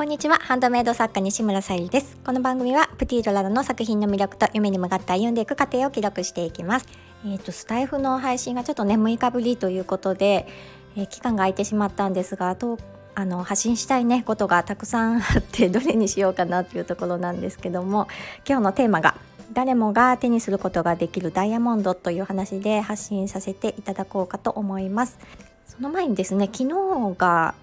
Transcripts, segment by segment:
こんにちは。ハンドメイド作家西村さゆりです。この番組はプティードララの作品の魅力と夢に向かって歩んでいく過程を記録していきます。えっ、ー、とスタイフの配信がちょっとね6日ぶりということで、えー、期間が空いてしまったんですがとあの発信したいねことがたくさんあってどれにしようかなというところなんですけども今日のテーマが誰もが手にすることができるダイヤモンドという話で発信させていただこうかと思います。その前にですね昨日が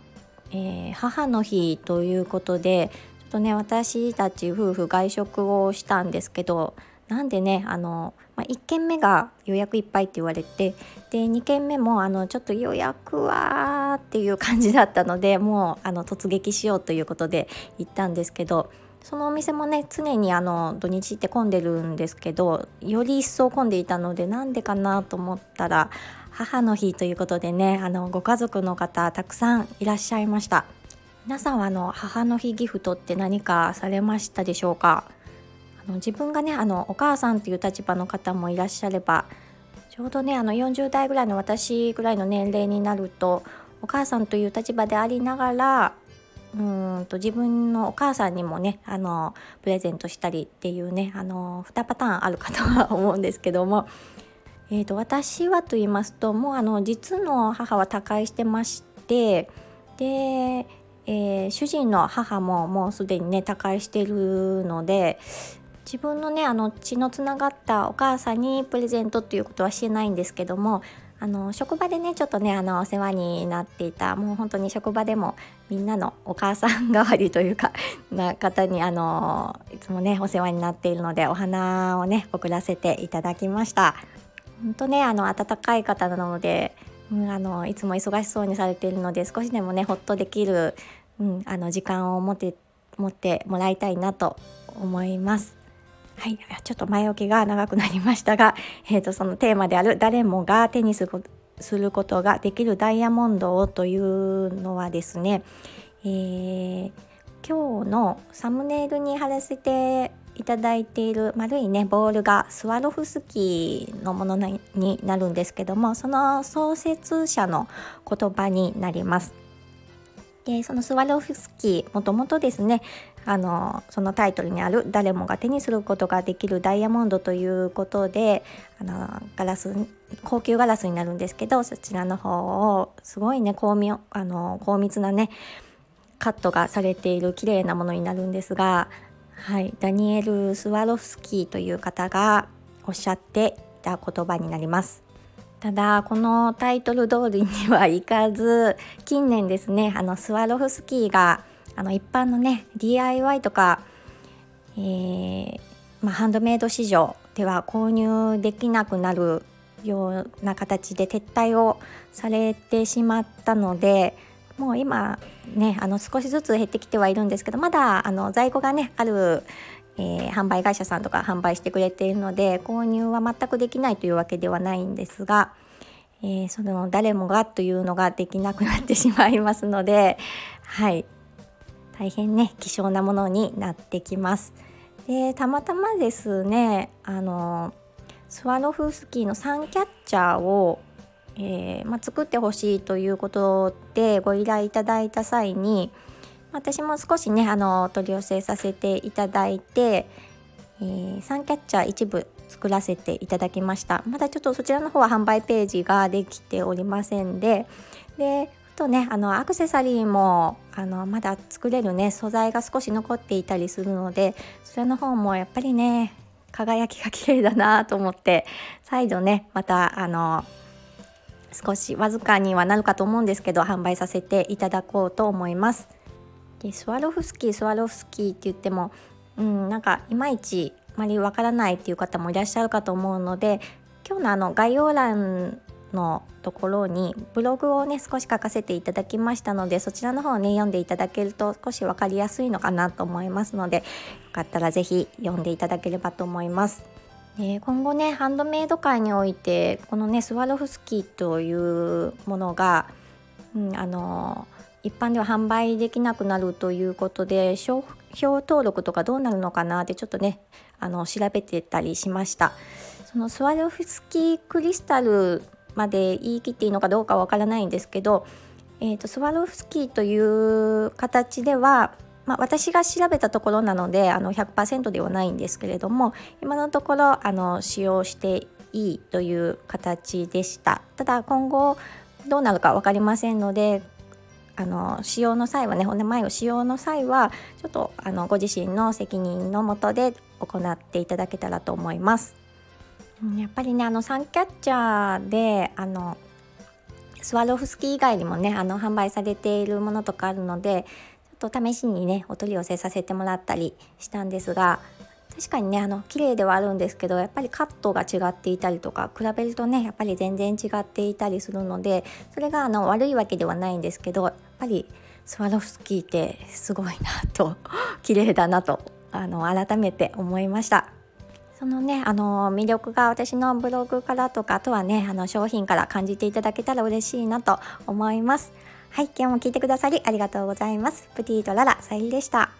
えー、母の日ということでちょっとね私たち夫婦外食をしたんですけどなんでねあの、まあ、1軒目が予約いっぱいって言われてで2軒目もあのちょっと予約はっていう感じだったのでもうあの突撃しようということで行ったんですけどそのお店もね常にあの土日って混んでるんですけどより一層混んでいたのでなんでかなと思ったら母の日ということでねあのご家族の方たくさんいらっしゃいました。皆さんはあの母の日ギフトって何かされましたでしょうか？あの自分がねあのお母さんという立場の方もいらっしゃればちょうどねあの40代ぐらいの私ぐらいの年齢になるとお母さんという立場でありながらうんと自分のお母さんにもねあのプレゼントしたりっていうねあの2パターンあるかとは思うんですけども。えーと、私はと言いますともうあの実の母は他界してましてで、えー、主人の母ももうすでにね他界してるので自分のねあの血のつながったお母さんにプレゼントっていうことはしてないんですけどもあの職場でねちょっとねあのお世話になっていたもう本当に職場でもみんなのお母さん代わりというかな方にあのいつもねお世話になっているのでお花をね送らせていただきました。本当ねあの温かい方なので、うん、あのいつも忙しそうにされているので少しでもねほっとできる、うん、あの時間を持って持ってもらいたいなと思います。はい、ちょっと前置きが長くなりましたが、えーと、そのテーマである誰もが手にすることができるダイヤモンドをというのはですね、えー、今日のサムネイルに貼らせていただいている丸いねボールがスワロフスキーのものになるんですけどもその創設者の言葉になります。でそのスワロフスキーもともとですねあのそのタイトルにある「誰もが手にすることができるダイヤモンド」ということであのガラス高級ガラスになるんですけどそちらの方をすごいね高密あの高密なねカットがされている綺麗なものになるんですがはい、ダニエル・スワロフスキーという方がおっしゃっていた言葉になります。ただこのタイトル通りにはいかず近年ですねあのスワロフスキーがあの一般のね DIY とか、えー、まあ、ハンドメイド市場では購入できなくなるような形で撤退をされてしまったのでもう今ねあの少しずつ減ってきてはいるんですけどまだあの在庫がねある、えー、販売会社さんとか販売してくれているので購入は全くできないというわけではないんですが、えー、その誰もがというのができなくなってしまいますのではい。大変ね希少なものになってきます。でたまたまですねあのスワロフスキーのサンキャッチャーをえー、まあ、作ってほしいということでご依頼いただいた際に私も少しねあの取り寄せさせていただいて、えー、サンキャッチャー一部作らせていただきましたまだちょっとそちらの方は販売ページができておりませんででとねあのアクセサリーもあのまだ作れるね素材が少し残っていたりするのでそちらの方もやっぱりね輝きが綺麗だなと思って再度ねまたあの少しわずかにはなるかと思うんですけど販売させていただこうと思います。でスワロフスキースワロフスキーって言っても、うん、なんかいまいちあまりわからないっていう方もいらっしゃるかと思うので今日のあの概要欄のところにブログをね少し書かせていただきましたのでそちらの方をね読んでいただけると少し分かりやすいのかなと思いますのでよかったら是非読んでいただければと思います。えー、今後ねハンドメイド界においてこのねスワロフスキーというものが、うん、あの一般では販売できなくなるということで商標登録とかどうなるのかなってちょっとねあの調べてたりしましたそのスワロフスキークリスタルまで言い切っていいのかどうかわからないんですけど、えーと、スワロフスキーという形ではまあ、私が調べたところなのであの100%ではないんですけれども今のところあの使用していいという形でしたただ今後どうなるか分かりませんのであの使用の際はね骨前を使用の際はちょっとあのご自身の責任のもとで行っていただけたらと思います。やっぱりねあのサンキャッチャーであのスワロフスキー以外にもねあの販売されているものとかあるのでちょっと試しにねお取り寄せさせてもらったりしたんですが確かにねあの綺麗ではあるんですけどやっぱりカットが違っていたりとか比べるとねやっぱり全然違っていたりするのでそれがあの悪いわけではないんですけどやっぱりスワロフスキーってすごいなと 綺麗だなとあの改めて思いました。そのねあの魅力が私のブログからとかあとはねあの商品から感じていただけたら嬉しいなと思います。はい今日も聞いてくださりありがとうございます。プティとララさゆりでした。